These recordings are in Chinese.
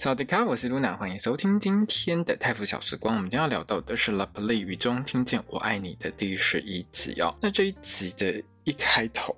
大家好，我是露娜欢迎收听今天的泰腐小时光。我们将要聊到的是《Love Live》雨中听见我爱你的第十一集哦。那这一集的一开头。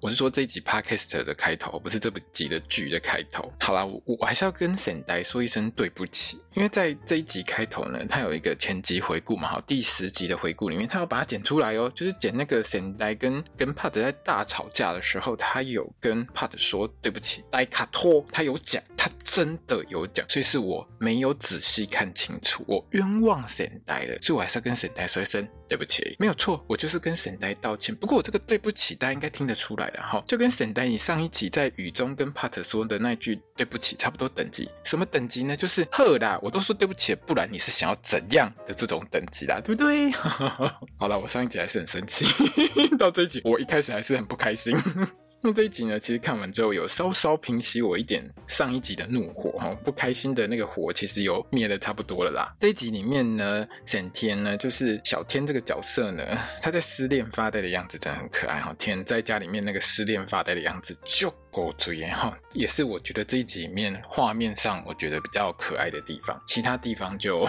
我是说这一集 podcast 的开头，不是这部集的剧的开头。好啦，我我还是要跟沈呆说一声对不起，因为在这一集开头呢，他有一个前集回顾嘛，好，第十集的回顾里面，他要把它剪出来哦，就是剪那个沈呆跟跟帕特在大吵架的时候，他有跟帕特说对不起，呆卡托，他有讲，他真的有讲，所以是我没有仔细看清楚，我冤枉沈呆了，所以我还是要跟沈呆说一声对不起，没有错，我就是跟沈呆道歉。不过我这个对不起，大家应该听得出来。了哈就跟沈呆你上一集在雨中跟帕特说的那句对不起差不多等级，什么等级呢？就是呵啦，我都说对不起，不然你是想要怎样的这种等级啦，对不对？好了，我上一集还是很生气，到这一集我一开始还是很不开心。那这一集呢，其实看完之后有稍稍平息我一点上一集的怒火哈，不开心的那个火其实有灭的差不多了啦。这一集里面呢，沈天呢就是小天这个角色呢，他在失恋发呆的样子真的很可爱哈。天在家里面那个失恋发呆的样子就够追哈，也是我觉得这一集里面画面上我觉得比较可爱的地方，其他地方就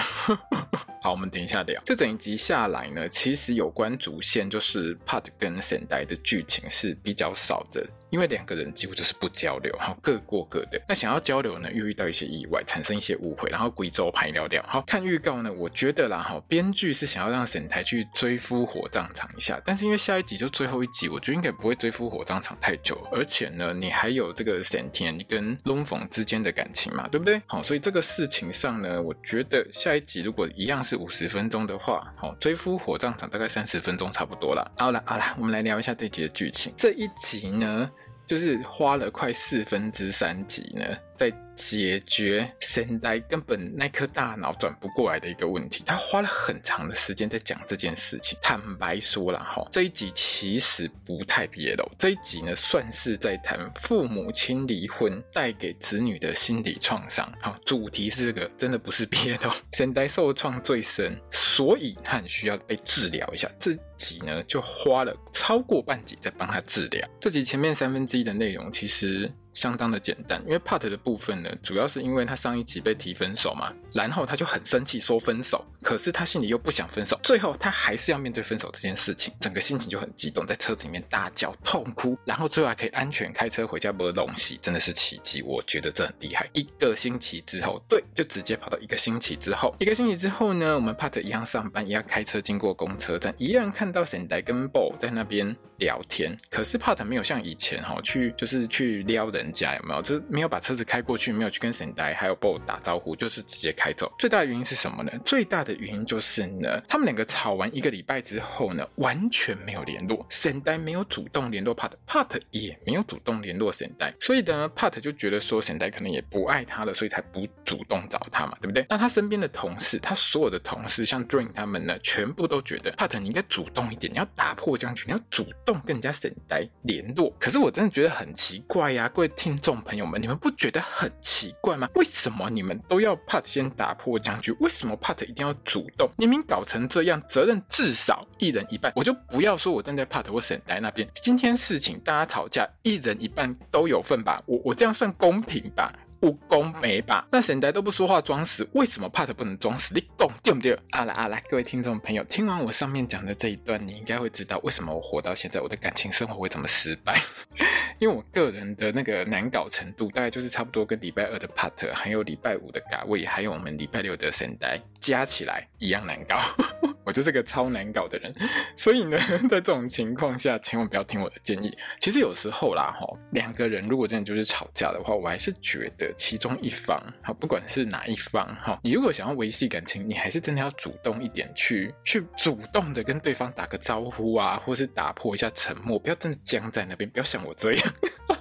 好，我们等一下聊。这整一集下来呢，其实有关主线就是 Pat 跟现代的剧情是比较少的。因为两个人几乎就是不交流，哈，各过各的。那想要交流呢，又遇到一些意外，产生一些误会，然后贵州排聊聊。好，看预告呢，我觉得啦，哈，编剧是想要让沈台去追夫火葬场一下，但是因为下一集就最后一集，我觉得应该不会追夫火葬场太久，而且呢，你还有这个沈天跟龙凤之间的感情嘛，对不对？好，所以这个事情上呢，我觉得下一集如果一样是五十分钟的话，好，追夫火葬场大概三十分钟差不多了。好了好了，我们来聊一下这集的剧情。这一集呢，就是花了快四分之三集呢，在解决神呆根本那颗大脑转不过来的一个问题，他花了很长的时间在讲这件事情。坦白说了哈，这一集其实不太 BL，这一集呢算是在谈父母亲离婚带给子女的心理创伤。好，主题是这个，真的不是 BL。神呆受创最深，所以他很需要被治疗一下。这集呢就花了超过半集在帮他治疗。这集前面三分之一的内容其实。相当的简单，因为 Pat 的部分呢，主要是因为他上一集被提分手嘛，然后他就很生气说分手，可是他心里又不想分手，最后他还是要面对分手这件事情，整个心情就很激动，在车子里面大叫痛哭，然后最后还可以安全开车回家，没东西，真的是奇迹，我觉得这很厉害。一个星期之后，对，就直接跑到一个星期之后，一个星期之后呢，我们 Pat 一样上班，一样开车经过公车站，一样看到沈呆跟 Bo 在那边聊天，可是 Pat 没有像以前哈去就是去撩人。家有没有？就是没有把车子开过去，没有去跟沈呆还有 Bo 打招呼，就是直接开走。最大的原因是什么呢？最大的原因就是呢，他们两个吵完一个礼拜之后呢，完全没有联络。沈呆没有主动联络 Pat，Pat 也没有主动联络沈呆，所以呢，Pat 就觉得说沈呆可能也不爱他了，所以才不主动找他嘛，对不对？那他身边的同事，他所有的同事，像 Dream 他们呢，全部都觉得 Pat 你应该主动一点，你要打破僵局，你要主动跟人家沈呆联络。可是我真的觉得很奇怪呀，各位。听众朋友们，你们不觉得很奇怪吗？为什么你们都要 Pat 先打破僵局？为什么 Pat 一定要主动？明明搞成这样，责任至少一人一半。我就不要说我站在 Pat 或沈呆那边。今天事情大家吵架，一人一半都有份吧？我我这样算公平吧？不公没吧？那神呆都不说话装死，为什么 Pat 不能装死？你懂对不对？啊啦啊啦，各位听众朋友，听完我上面讲的这一段，你应该会知道为什么我活到现在，我的感情生活会这么失败。因为我个人的那个难搞程度，大概就是差不多跟礼拜二的 Pat，还有礼拜五的嘎位，还有我们礼拜六的神呆加起来一样难搞。我就是个超难搞的人，所以呢，在这种情况下，千万不要听我的建议。其实有时候啦，哈，两个人如果真的就是吵架的话，我还是觉得。其中一方，好，不管是哪一方，哈，你如果想要维系感情，你还是真的要主动一点去，去主动的跟对方打个招呼啊，或是打破一下沉默，不要真的僵在那边，不要像我这样，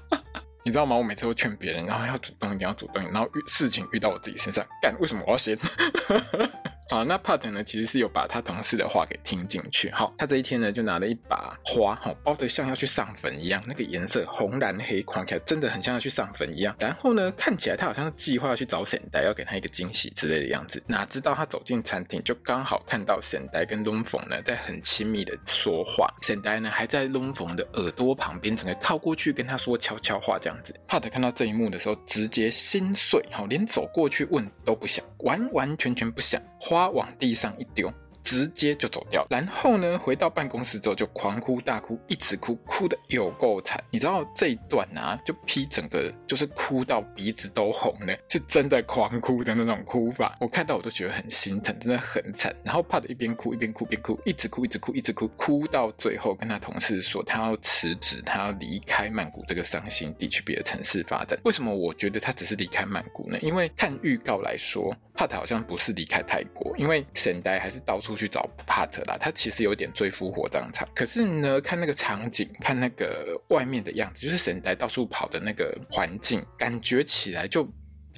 你知道吗？我每次都劝别人，然后要主动，一点要主动，然后遇事情遇到我自己身上，干，为什么我要先？啊，那 Pat 呢，其实是有把他同事的话给听进去。好，他这一天呢，就拿了一把花，好包得像要去上坟一样，那个颜色红蓝黑，看起来真的很像要去上坟一样。然后呢，看起来他好像是计划要去找沈呆，要给他一个惊喜之类的样子。哪知道他走进餐厅，就刚好看到沈呆跟龙凤呢在很亲密的说话。沈呆呢还在龙凤的耳朵旁边，整个靠过去跟他说悄悄话，这样子。Pat 看到这一幕的时候，直接心碎，好，连走过去问都不想，完完全全不想，花花往地上一丢。直接就走掉，然后呢，回到办公室之后就狂哭大哭，一直哭，哭的有够惨。你知道这一段啊，就 P 整个就是哭到鼻子都红了，是真的狂哭的那种哭法。我看到我都觉得很心疼，真的很惨。然后 Pat 一边哭一边哭一，边哭，一直哭，一直哭，一直哭，哭到最后跟他同事说他要辞职，他要离开曼谷这个伤心地，去别的城市发展。为什么我觉得他只是离开曼谷呢？因为看预告来说，Pat 好像不是离开泰国，因为沈呆还是到处。去找帕特啦，他其实有点罪复活这样子。可是呢，看那个场景，看那个外面的样子，就是沈呆到处跑的那个环境，感觉起来就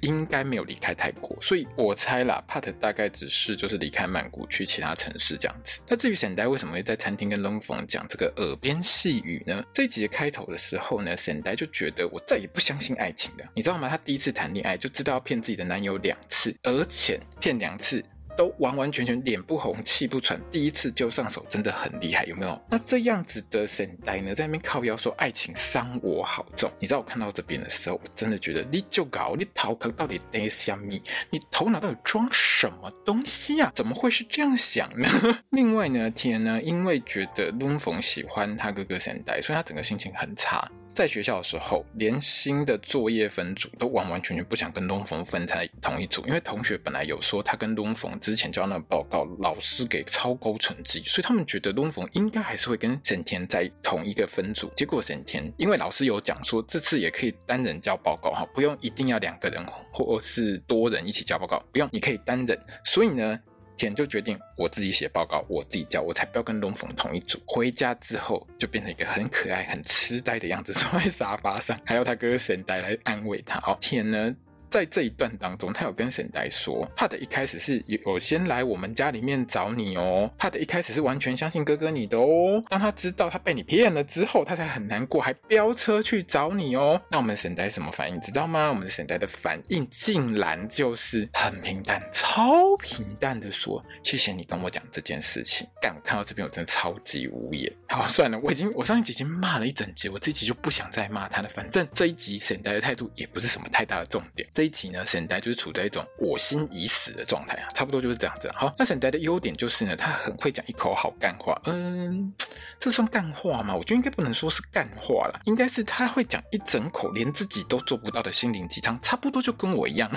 应该没有离开泰国。所以我猜啦，帕特大概只是就是离开曼谷去其他城市这样子。那至于沈呆为什么会在餐厅跟龙凤讲这个耳边细语呢？这一集的开头的时候呢，沈呆就觉得我再也不相信爱情了，你知道吗？他第一次谈恋爱就知道要骗自己的男友两次，而且骗两次。都完完全全脸不红气不喘，第一次就上手真的很厉害，有没有？那这样子的神呆呢，在那边靠腰说爱情伤我好重。你知道我看到这边的时候，我真的觉得你就搞你头壳到底在想什么？你头脑到底装什么东西啊？怎么会是这样想呢？另外呢，天呢，因为觉得龙逢喜欢他哥哥神呆，所以他整个心情很差。在学校的时候，连新的作业分组都完完全全不想跟东峰分在同一组，因为同学本来有说他跟东峰之前交那个报告，老师给超高成绩，所以他们觉得东峰应该还是会跟沈田在同一个分组。结果沈田因为老师有讲说这次也可以单人交报告哈，不用一定要两个人或是多人一起交报告，不用你可以单人，所以呢。天就决定我自己写报告，我自己交，我才不要跟龙凤同一组。回家之后就变成一个很可爱、很痴呆的样子，坐在沙发上，还要他哥哥神呆来安慰他。哦，天呢？在这一段当中，他有跟沈呆说，帕的一开始是有先来我们家里面找你哦，帕的一开始是完全相信哥哥你的哦。当他知道他被你骗了之后，他才很难过，还飙车去找你哦。那我们沈呆什么反应？知道吗？我们的沈呆的反应竟然就是很平淡，超平淡的说：“谢谢你跟我讲这件事情。”但，我看到这边我真的超级无言。好，算了，我已经我上一集已经骂了一整集，我这一集就不想再骂他了。反正这一集沈呆的态度也不是什么太大的重点。这一集呢，沈呆就是处在一种我心已死的状态啊，差不多就是这样子。好，那沈呆的优点就是呢，他很会讲一口好干话。嗯，这算干话吗？我觉得应该不能说是干话啦，应该是他会讲一整口连自己都做不到的心灵鸡汤，差不多就跟我一样。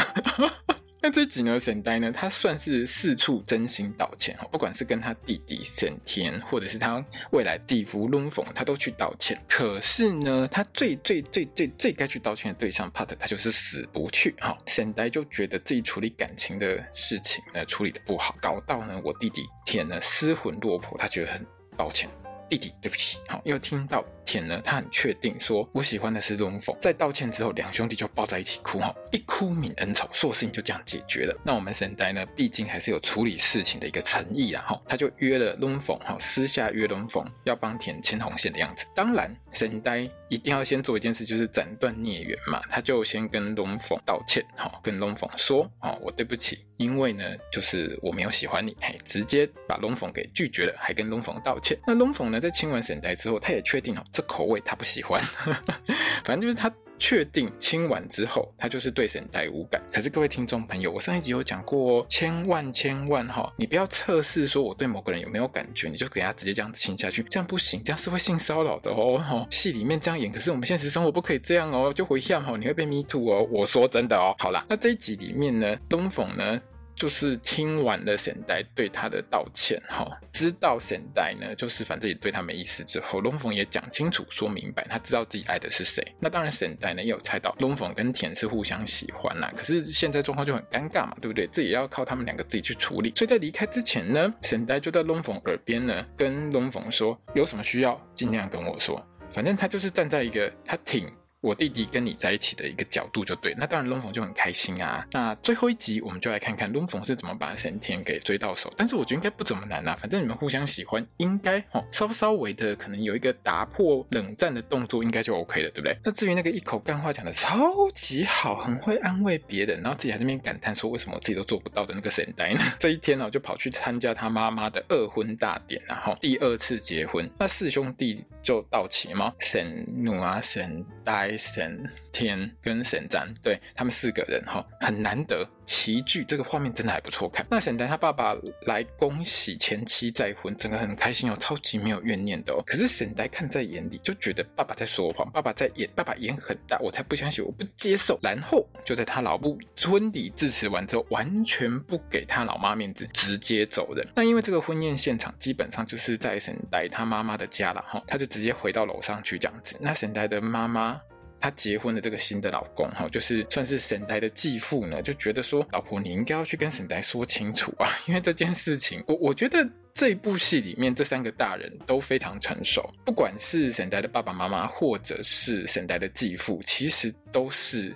那这集呢，沈呆呢，他算是四处真心道歉，不管是跟他弟弟沈天，或者是他未来弟夫龙凤，他都去道歉。可是呢，他最最最最最该去道歉的对象 Pat，他就是死不去。哈，沈呆就觉得自己处理感情的事情呢，处理得不好，搞到呢，我弟弟田呢失魂落魄，他觉得很抱歉。弟弟，对不起。好，又听到田呢，他很确定说，我喜欢的是龙凤。在道歉之后，两兄弟就抱在一起哭，哈，一哭泯恩仇，所有事情就这样解决了。那我们沈呆呢，毕竟还是有处理事情的一个诚意啊，哈，他就约了龙凤，哈，私下约龙凤要帮田牵红线的样子。当然，沈呆一定要先做一件事，就是斩断孽缘嘛，他就先跟龙凤道歉，哈，跟龙凤说，啊，我对不起。因为呢，就是我没有喜欢你，嘿，直接把龙凤给拒绝了，还跟龙凤道歉。那龙凤呢，在亲完沈呆之后，他也确定哦，这口味他不喜欢。反正就是他确定亲完之后，他就是对沈呆无感。可是各位听众朋友，我上一集有讲过哦，千万千万哈，你不要测试说我对某个人有没有感觉，你就给他直接这样子亲下去，这样不行，这样是会性骚扰的哦。戏里面这样演，可是我们现实生活不可以这样哦，就回向哦，你会被 me too 哦。我说真的哦。好啦，那这一集里面呢，东凤呢？就是听完了沈呆对他的道歉，哈，知道沈呆呢，就是反正也对他没意思之后，龙凤也讲清楚说明白，他知道自己爱的是谁。那当然沈呆呢也有猜到龙凤跟田是互相喜欢啦，可是现在状况就很尴尬嘛，对不对？这也要靠他们两个自己去处理。所以在离开之前呢，沈呆就在龙凤耳边呢跟龙凤说，有什么需要尽量跟我说，反正他就是站在一个他挺。我弟弟跟你在一起的一个角度就对，那当然龙凤就很开心啊。那最后一集我们就来看看龙凤是怎么把神田给追到手。但是我觉得应该不怎么难啊，反正你们互相喜欢，应该哦稍稍微的可能有一个打破冷战的动作，应该就 OK 了，对不对？那至于那个一口干话讲的超级好，很会安慰别人，然后自己还在那边感叹说为什么我自己都做不到的那个神呆呢？这一天呢，就跑去参加他妈妈的二婚大典，然后第二次结婚，那四兄弟就到齐吗？神怒啊，神呆代。神田跟神赞，对他们四个人哈，很难得齐聚，这个画面真的还不错看。那神丹他爸爸来恭喜前妻再婚，整个很开心哦，超级没有怨念的哦。可是神丹看在眼里，就觉得爸爸在说谎，爸爸在演，爸爸演很大，我才不相信，我不接受。然后就在他老母婚礼致辞完之后，完全不给他老妈面子，直接走人。那因为这个婚宴现场基本上就是在神丹他妈妈的家了哈，他就直接回到楼上去这样子。那神丹的妈妈。他结婚的这个新的老公哈，就是算是神代的继父呢，就觉得说，老婆你应该要去跟神代说清楚啊，因为这件事情，我我觉得这一部戏里面这三个大人都非常成熟，不管是神代的爸爸妈妈，或者是神代的继父，其实都是。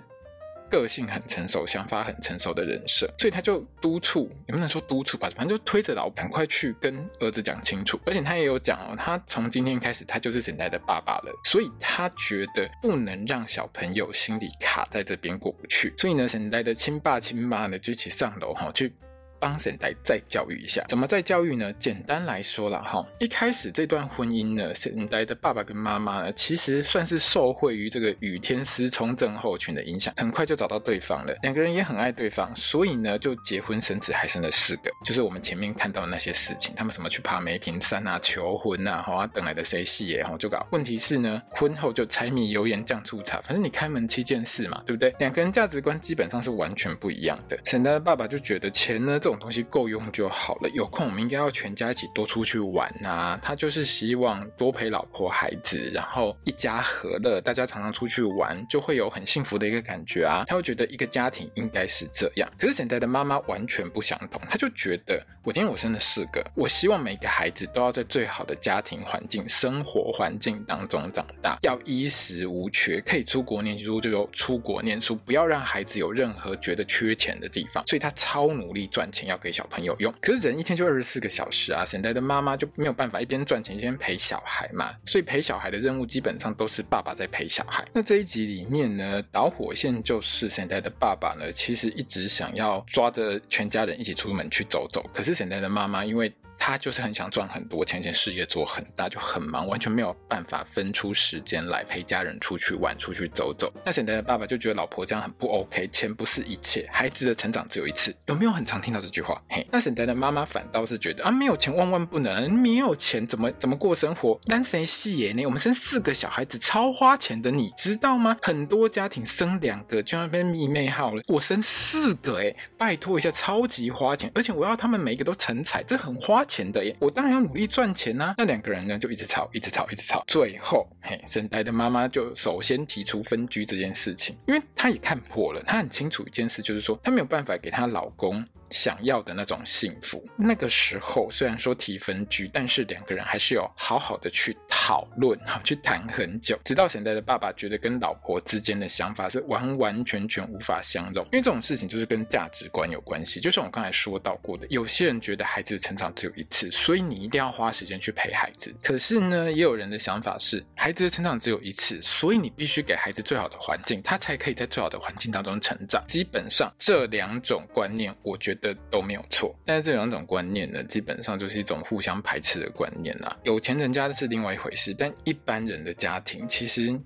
个性很成熟，想法很成熟的人设，所以他就督促，也不能说督促吧，反正就推着老赶快去跟儿子讲清楚。而且他也有讲哦，他从今天开始，他就是沈代的爸爸了，所以他觉得不能让小朋友心里卡在这边过不去。所以呢，沈代的亲爸亲妈呢就一起上楼哈去。帮沈代再教育一下，怎么再教育呢？简单来说啦，哈，一开始这段婚姻呢，沈代的爸爸跟妈妈呢，其实算是受惠于这个雨天司聪症候群的影响，很快就找到对方了。两个人也很爱对方，所以呢，就结婚生子，还生了四个。就是我们前面看到的那些事情，他们什么去爬梅坪山啊、求婚啊，哈，等来的谁戏耶，哈，就搞。问题是呢，婚后就柴米油盐酱醋茶，反正你开门七件事嘛，对不对？两个人价值观基本上是完全不一样的。沈代的爸爸就觉得钱呢。这种东西够用就好了。有空我们应该要全家一起多出去玩啊！他就是希望多陪老婆孩子，然后一家和乐，大家常常出去玩，就会有很幸福的一个感觉啊！他会觉得一个家庭应该是这样。可是现在的妈妈完全不相同，他就觉得我今天我生了四个，我希望每个孩子都要在最好的家庭环境、生活环境当中长大，要衣食无缺，可以出国念书就有出国念书，不要让孩子有任何觉得缺钱的地方。所以他超努力赚钱钱，要给。小朋友用，可是人一天就二十四个小时啊，神代的妈妈就没有办法一边赚钱一边陪小孩嘛，所以陪小孩的任务基本上都是爸爸在陪小孩。那这一集里面呢，导火线就是神代的爸爸呢，其实一直想要抓着全家人一起出门去走走，可是神代的妈妈因为。他就是很想赚很多钱，钱事业做很大，就很忙，完全没有办法分出时间来陪家人出去玩、出去走走。那现在的爸爸就觉得老婆这样很不 OK，钱不是一切，孩子的成长只有一次。有没有很常听到这句话？嘿，那现在的妈妈反倒是觉得啊，没有钱万万不能，没有钱怎么怎么过生活？单谁细耶呢？我们生四个小孩子超花钱的，你知道吗？很多家庭生两个就要被迷妹号了，我生四个诶，拜托一下，超级花钱，而且我要他们每一个都成才，这很花钱的耶，我当然要努力赚钱呐、啊。那两个人呢，就一直吵，一直吵，一直吵。最后，嘿，生胎的妈妈就首先提出分居这件事情，因为她也看破了，她很清楚一件事，就是说她没有办法给她老公。想要的那种幸福，那个时候虽然说提分居，但是两个人还是有好好的去讨论，好 去谈很久，直到现在的爸爸觉得跟老婆之间的想法是完完全全无法相容，因为这种事情就是跟价值观有关系。就像我刚才说到过的，有些人觉得孩子的成长只有一次，所以你一定要花时间去陪孩子。可是呢，也有人的想法是，孩子的成长只有一次，所以你必须给孩子最好的环境，他才可以在最好的环境当中成长。基本上这两种观念，我觉得。的都没有错，但是这两种观念呢，基本上就是一种互相排斥的观念啦。有钱人家是另外一回事，但一般人的家庭，其实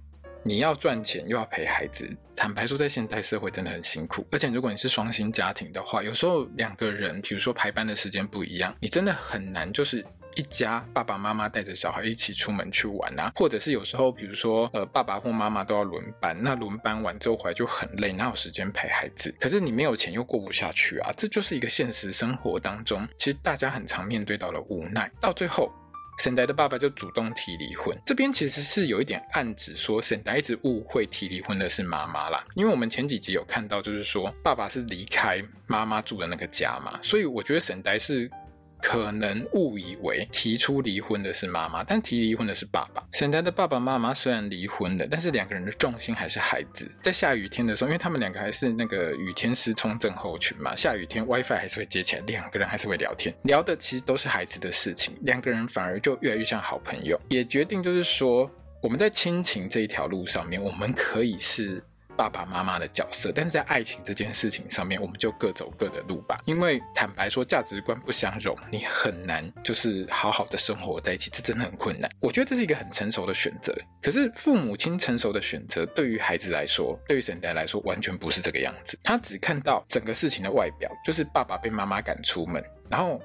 你要赚钱又要陪孩子，坦白说，在现代社会真的很辛苦。而且如果你是双薪家庭的话，有时候两个人，比如说排班的时间不一样，你真的很难就是。一家爸爸妈妈带着小孩一起出门去玩啊，或者是有时候，比如说，呃，爸爸或妈妈都要轮班，那轮班完之后回来就很累，哪有时间陪孩子？可是你没有钱又过不下去啊，这就是一个现实生活当中，其实大家很常面对到了无奈。到最后，神代的爸爸就主动提离婚，这边其实是有一点暗指说，神代一直误会提离婚的是妈妈啦，因为我们前几集有看到，就是说爸爸是离开妈妈住的那个家嘛，所以我觉得神代是。可能误以为提出离婚的是妈妈，但提离婚的是爸爸。沈台的爸爸妈妈虽然离婚了，但是两个人的重心还是孩子。在下雨天的时候，因为他们两个还是那个雨天失聪症候群嘛，下雨天 WiFi 还是会接起来，两个人还是会聊天，聊的其实都是孩子的事情，两个人反而就越来越像好朋友，也决定就是说，我们在亲情这一条路上面，我们可以是。爸爸妈妈的角色，但是在爱情这件事情上面，我们就各走各的路吧。因为坦白说，价值观不相容，你很难就是好好的生活在一起，这真的很困难。我觉得这是一个很成熟的选择。可是父母亲成熟的选择，对于孩子来说，对于沈台来说，完全不是这个样子。他只看到整个事情的外表，就是爸爸被妈妈赶出门，然后。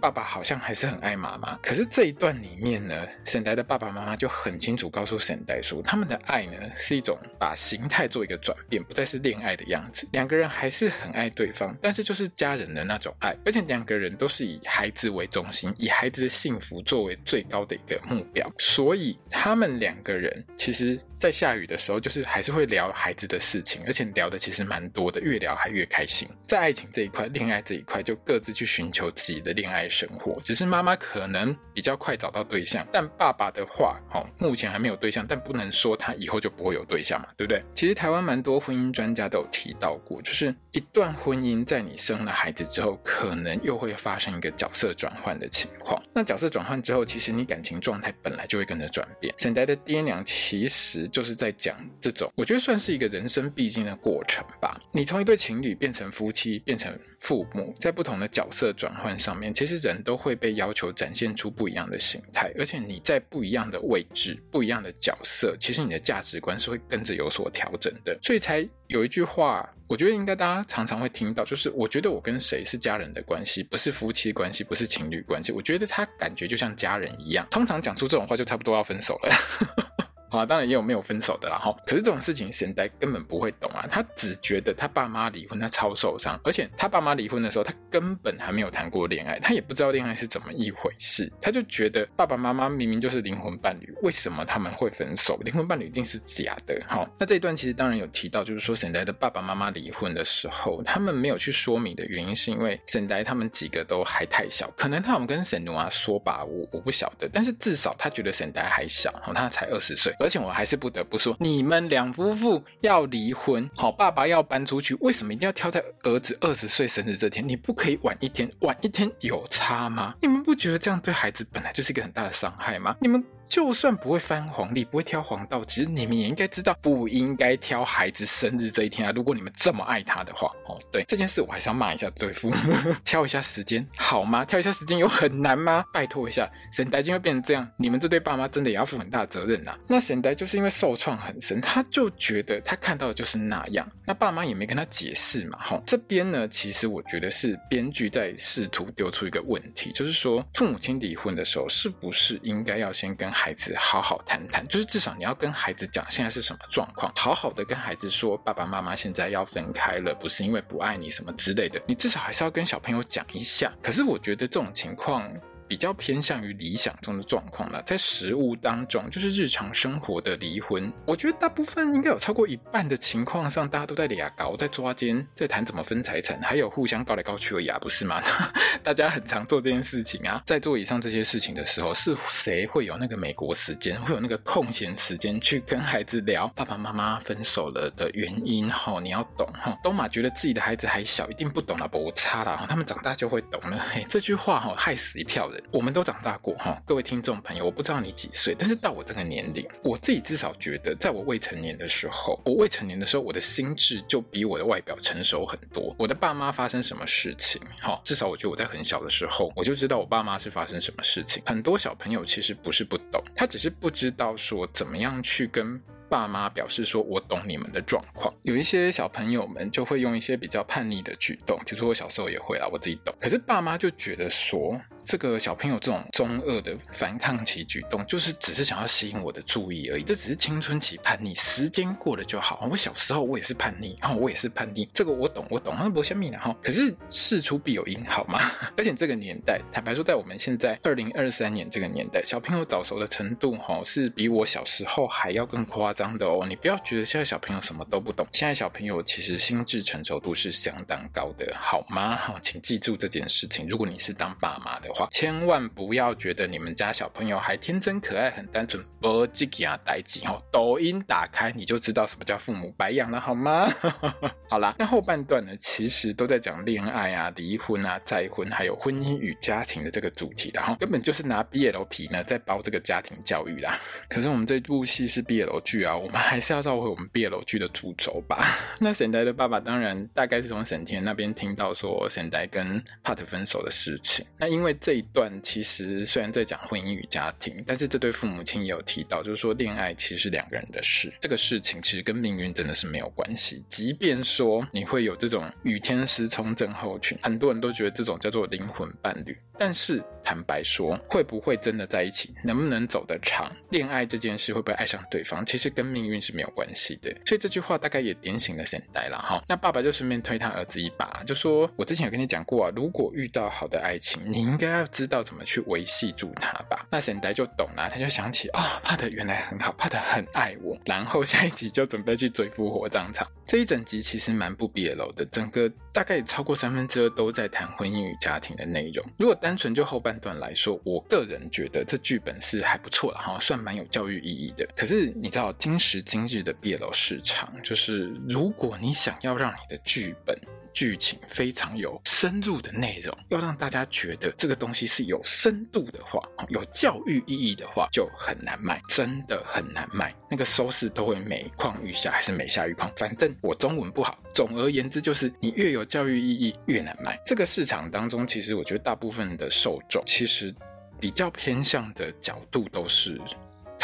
爸爸好像还是很爱妈妈，可是这一段里面呢，沈台的爸爸妈妈就很清楚告诉沈台说，他们的爱呢是一种把形态做一个转变，不再是恋爱的样子。两个人还是很爱对方，但是就是家人的那种爱，而且两个人都是以孩子为中心，以孩子的幸福作为最高的一个目标。所以他们两个人其实，在下雨的时候，就是还是会聊孩子的事情，而且聊的其实蛮多的，越聊还越开心。在爱情这一块，恋爱这一块，就各自去寻求自己的恋爱生活，只是妈妈可能比较快找到对象，但爸爸的话，哦，目前还没有对象，但不能说他以后就不会有对象嘛，对不对？其实台湾蛮多婚姻专家都有提到过，就是一段婚姻在你生了孩子之后，可能又会发生一个角色转换的情况。那角色转换之后，其实你感情状态本来就会跟着转变。沈台的爹娘其实就是在讲这种，我觉得算是一个人生必经的过程吧。你从一对情侣变成夫妻，变成父母，在不同的角色转换上面，其实人都会被要求展现出不一样的形态，而且你在不一样的位置、不一样的角色，其实你的价值观是会跟着有所调整的。所以才有一句话，我觉得应该大家常常会听到，就是我觉得我跟谁是家人的关系，不是夫妻关系，不是情侣关系。我觉得他感觉就像家人一样。通常讲出这种话，就差不多要分手了。啊，当然也有没有分手的啦，哈。可是这种事情，沈呆根本不会懂啊。他只觉得他爸妈离婚，他超受伤。而且他爸妈离婚的时候，他根本还没有谈过恋爱，他也不知道恋爱是怎么一回事。他就觉得爸爸妈妈明明就是灵魂伴侣，为什么他们会分手？灵魂伴侣一定是假的。好，那这一段其实当然有提到，就是说沈呆的爸爸妈妈离婚的时候，他们没有去说明的原因，是因为沈呆他们几个都还太小，可能他们跟沈奴啊说吧，我我不晓得。但是至少他觉得沈呆还小，他才二十岁。而且我还是不得不说，你们两夫妇要离婚，好，爸爸要搬出去，为什么一定要挑在儿子二十岁生日这天？你不可以晚一天，晚一天有差吗？你们不觉得这样对孩子本来就是一个很大的伤害吗？你们。就算不会翻黄历，不会挑黄道，其实你们也应该知道，不应该挑孩子生日这一天啊！如果你们这么爱他的话，哦，对这件事，我还是要骂一下对父母，挑一下时间好吗？挑一下时间有很难吗？拜托一下，沈呆就会变成这样，你们这对爸妈真的也要负很大的责任呐、那沈呆就是因为受创很深，他就觉得他看到的就是那样，那爸妈也没跟他解释嘛，哈。这边呢，其实我觉得是编剧在试图丢出一个问题，就是说父母亲离婚的时候，是不是应该要先跟孩子好好谈谈，就是至少你要跟孩子讲现在是什么状况，好好的跟孩子说爸爸妈妈现在要分开了，不是因为不爱你什么之类的，你至少还是要跟小朋友讲一下。可是我觉得这种情况。比较偏向于理想中的状况了，在实物当中，就是日常生活的离婚，我觉得大部分应该有超过一半的情况上，大家都在俩搞，在抓奸，在谈怎么分财产，还有互相告来告去而已啊，不是吗？大家很常做这件事情啊，在做以上这些事情的时候，是谁会有那个美国时间，会有那个空闲时间去跟孩子聊爸爸妈妈分手了的原因？哈，你要懂哈。东马觉得自己的孩子还小，一定不懂了，不差了，他们长大就会懂了。嘿，这句话哈，害死一票人人。我们都长大过哈，各位听众朋友，我不知道你几岁，但是到我这个年龄，我自己至少觉得，在我未成年的时候，我未成年的时候，我的心智就比我的外表成熟很多。我的爸妈发生什么事情，哈，至少我觉得我在很小的时候，我就知道我爸妈是发生什么事情。很多小朋友其实不是不懂，他只是不知道说怎么样去跟。爸妈表示说：“我懂你们的状况。”有一些小朋友们就会用一些比较叛逆的举动，其实我小时候也会啦，我自己懂。可是爸妈就觉得说，这个小朋友这种中二的反抗期举动，就是只是想要吸引我的注意而已。这只是青春期叛逆，时间过了就好。我小时候我也是叛逆，然后我也是叛逆，这个我懂，我懂。他们不像你哈。可是事出必有因，好吗？而且这个年代，坦白说，在我们现在二零二三年这个年代，小朋友早熟的程度哈，是比我小时候还要更夸张。的哦，你不要觉得现在小朋友什么都不懂，现在小朋友其实心智成熟度是相当高的，好吗？好，请记住这件事情。如果你是当爸妈的话，千万不要觉得你们家小朋友还天真可爱、很单纯，不记给他带劲哦。抖音打开你就知道什么叫父母白养了，好吗？好啦，那后半段呢，其实都在讲恋爱啊、离婚啊、再婚，还有婚姻与家庭的这个主题的哈，根本就是拿 BL 皮呢在包这个家庭教育啦。可是我们这部戏是 BL 剧啊，我们还是要绕回我们 BL 剧的主轴吧。那沈呆的爸爸当然大概是从沈田那边听到说沈呆跟帕特分手的事情。那因为这一段其实虽然在讲婚姻与家庭，但是这对父母亲也有提到，就是说恋爱其实是两个人的事，这个事情其实跟命运真的是没有关系。即便说你会有这种与天师冲症候群，很多人都觉得这种叫做灵魂伴侣，但是坦白说，会不会真的在一起，能不能走得长，恋爱这件事会不会爱上对方，其实跟命运是没有关系的。所以这句话大概也点醒了现代了哈。那爸爸就顺便推他儿子一把，就说：“我之前有跟你讲过啊，如果遇到好的爱情，你应该要知道怎么去维系住他吧。”那现代就懂了，他就想起啊、哦，帕特原来很好，帕特很爱我。然后下一集就准备去追复活葬场。这一整集其实蛮不 BL 的，整个大概超过三分之二都在谈婚姻与家庭的内容。如果单纯就后半段来说，我个人觉得这剧本是还不错的哈，算蛮有教育意义的。可是你知道，今时今日的毕业楼市场，就是如果你想要让你的剧本，剧情非常有深入的内容，要让大家觉得这个东西是有深度的话，有教育意义的话，就很难卖，真的很难卖。那个收视都会每况愈下，还是每下愈况。反正我中文不好，总而言之就是，你越有教育意义越难卖。这个市场当中，其实我觉得大部分的受众其实比较偏向的角度都是。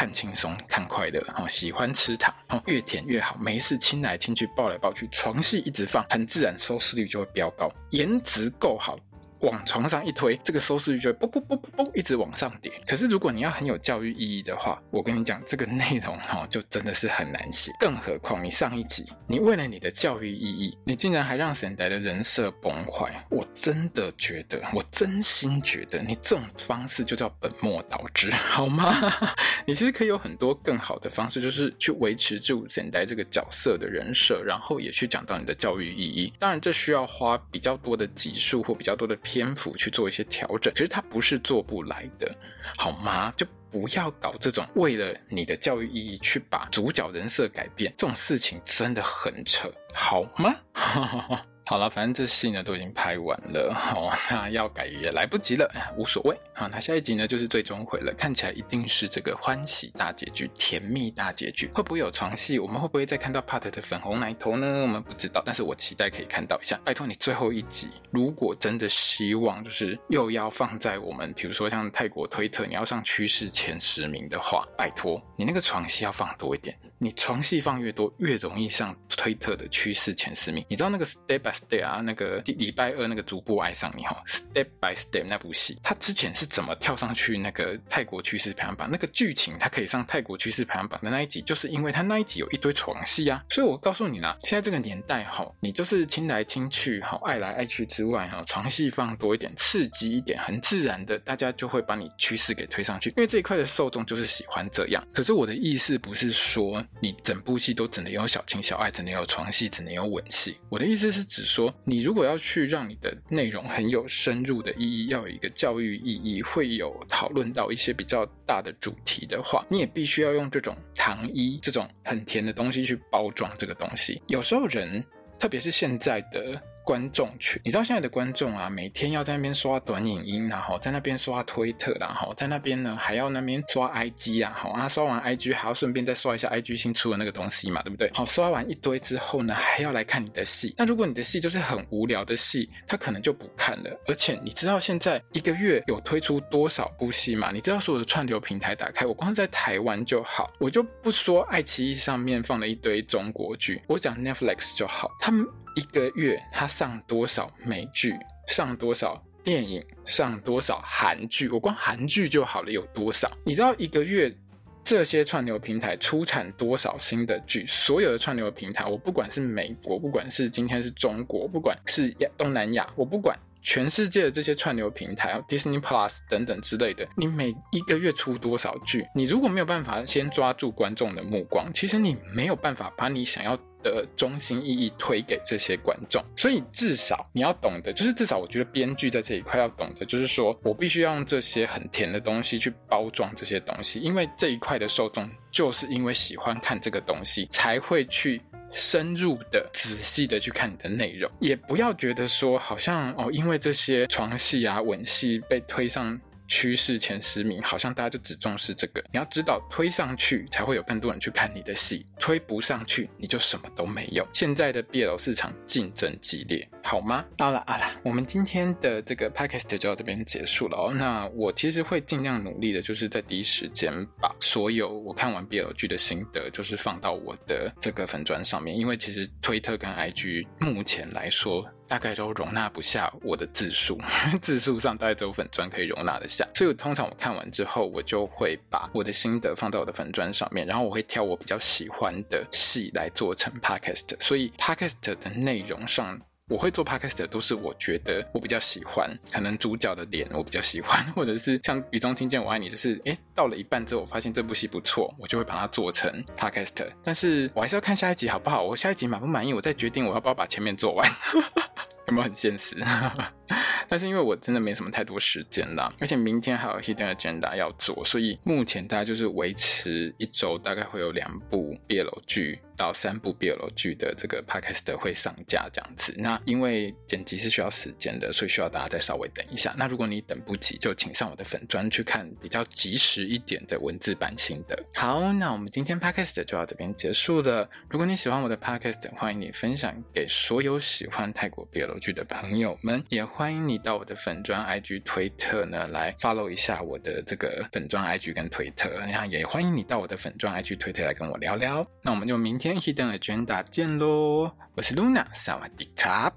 看轻松，看快乐，哈，喜欢吃糖，越甜越好，没事亲来亲去，抱来抱去，床戏一直放，很自然，收视率就会飙高，颜值够好。往床上一推，这个收视率就会嘣嘣嘣嘣嘣一直往上叠。可是如果你要很有教育意义的话，我跟你讲，这个内容哈就真的是很难写。更何况你上一集，你为了你的教育意义，你竟然还让沈呆的人设崩坏。我真的觉得，我真心觉得你这种方式就叫本末倒置，好吗？你其实可以有很多更好的方式，就是去维持住沈呆这个角色的人设，然后也去讲到你的教育意义。当然，这需要花比较多的集数或比较多的。天赋去做一些调整，可是他不是做不来的，好吗？就不要搞这种为了你的教育意义去把主角人设改变，这种事情真的很扯，好吗？好了，反正这戏呢都已经拍完了，哦，那要改也来不及了，无所谓。好，那下一集呢就是最终回了，看起来一定是这个欢喜大结局，甜蜜大结局。会不会有床戏？我们会不会再看到帕特的粉红奶头呢？我们不知道，但是我期待可以看到一下。拜托你最后一集，如果真的希望就是又要放在我们，比如说像泰国推特，你要上趋势前十名的话，拜托你那个床戏要放多一点。你床戏放越多，越容易上推特的趋势前十名。你知道那个 Step by Step 啊，那个礼拜二那个逐步爱上你哈，Step by Step 那部戏，他之前是怎么跳上去那个泰国趋势排行榜？那个剧情他可以上泰国趋势排行榜的那一集，就是因为他那一集有一堆床戏啊。所以我告诉你啦，现在这个年代哈，你就是亲来亲去哈，爱来爱去之外哈，床戏放多一点，刺激一点，很自然的，大家就会把你趋势给推上去。因为这一块的受众就是喜欢这样。可是我的意思不是说。你整部戏都只能有小情小爱，只能有床戏，只能有吻戏。我的意思是指说，你如果要去让你的内容很有深入的意义，要有一个教育意义，会有讨论到一些比较大的主题的话，你也必须要用这种糖衣这种很甜的东西去包装这个东西。有时候人，特别是现在的。观众群，你知道现在的观众啊，每天要在那边刷短影音，然后在那边刷推特，然后在那边呢还要那边刷 IG 啊，好啊，刷完 IG 还要顺便再刷一下 IG 新出的那个东西嘛，对不对？好，刷完一堆之后呢，还要来看你的戏。那如果你的戏就是很无聊的戏，他可能就不看了。而且你知道现在一个月有推出多少部戏吗？你知道所有的串流平台打开，我光是在台湾就好，我就不说爱奇艺上面放了一堆中国剧，我讲 Netflix 就好，他们。一个月他上多少美剧，上多少电影，上多少韩剧？我光韩剧就好了，有多少？你知道一个月这些串流平台出产多少新的剧？所有的串流平台，我不管是美国，不管是今天是中国，不管是亚东南亚，我不管。全世界的这些串流平台，Disney Plus 等等之类的，你每一个月出多少剧？你如果没有办法先抓住观众的目光，其实你没有办法把你想要的中心意义推给这些观众。所以至少你要懂得，就是至少我觉得编剧在这一块要懂得，就是说我必须要用这些很甜的东西去包装这些东西，因为这一块的受众就是因为喜欢看这个东西，才会去深入的、仔细的去看你的内容。也不要觉得说好像哦，因为这些床戏啊、吻戏被推上。趋势前十名，好像大家就只重视这个。你要知道，推上去才会有更多人去看你的戏，推不上去你就什么都没有。现在的 BL 市场竞争激烈，好吗？好了好了，我们今天的这个 podcast 就到这边结束了哦。那我其实会尽量努力的，就是在第一时间把所有我看完 BL 剧的心得，就是放到我的这个粉砖上面，因为其实推特跟 IG 目前来说。大概都容纳不下我的字数，字数上大概只有粉砖可以容纳得下，所以通常我看完之后，我就会把我的心得放在我的粉砖上面，然后我会挑我比较喜欢的戏来做成 podcast，所以 podcast 的内容上。我会做 podcast 的都是我觉得我比较喜欢，可能主角的脸我比较喜欢，或者是像雨中听见我爱你，就是诶到了一半之后我发现这部戏不错，我就会把它做成 podcast。但是我还是要看下一集好不好？我下一集满不满意，我再决定我要不要把前面做完，有没有很现实？但是因为我真的没什么太多时间啦，而且明天还有 Hidden Agenda 要做，所以目前大概就是维持一周，大概会有两部 BL 剧到三部 BL 剧的这个 Podcast 会上架这样子。那因为剪辑是需要时间的，所以需要大家再稍微等一下。那如果你等不及，就请上我的粉专去看比较及时一点的文字版型的。好，那我们今天 Podcast 就到这边结束了。如果你喜欢我的 Podcast，欢迎你分享给所有喜欢泰国 BL 剧的朋友们，也欢迎你到我的粉妆 IG 推特呢来 follow 一下我的这个粉妆 IG 跟推特，然后也欢迎你到我的粉妆 IG 推特来跟我聊聊。那我们就明天七点二圈打见喽！我是 Luna，萨瓦迪卡。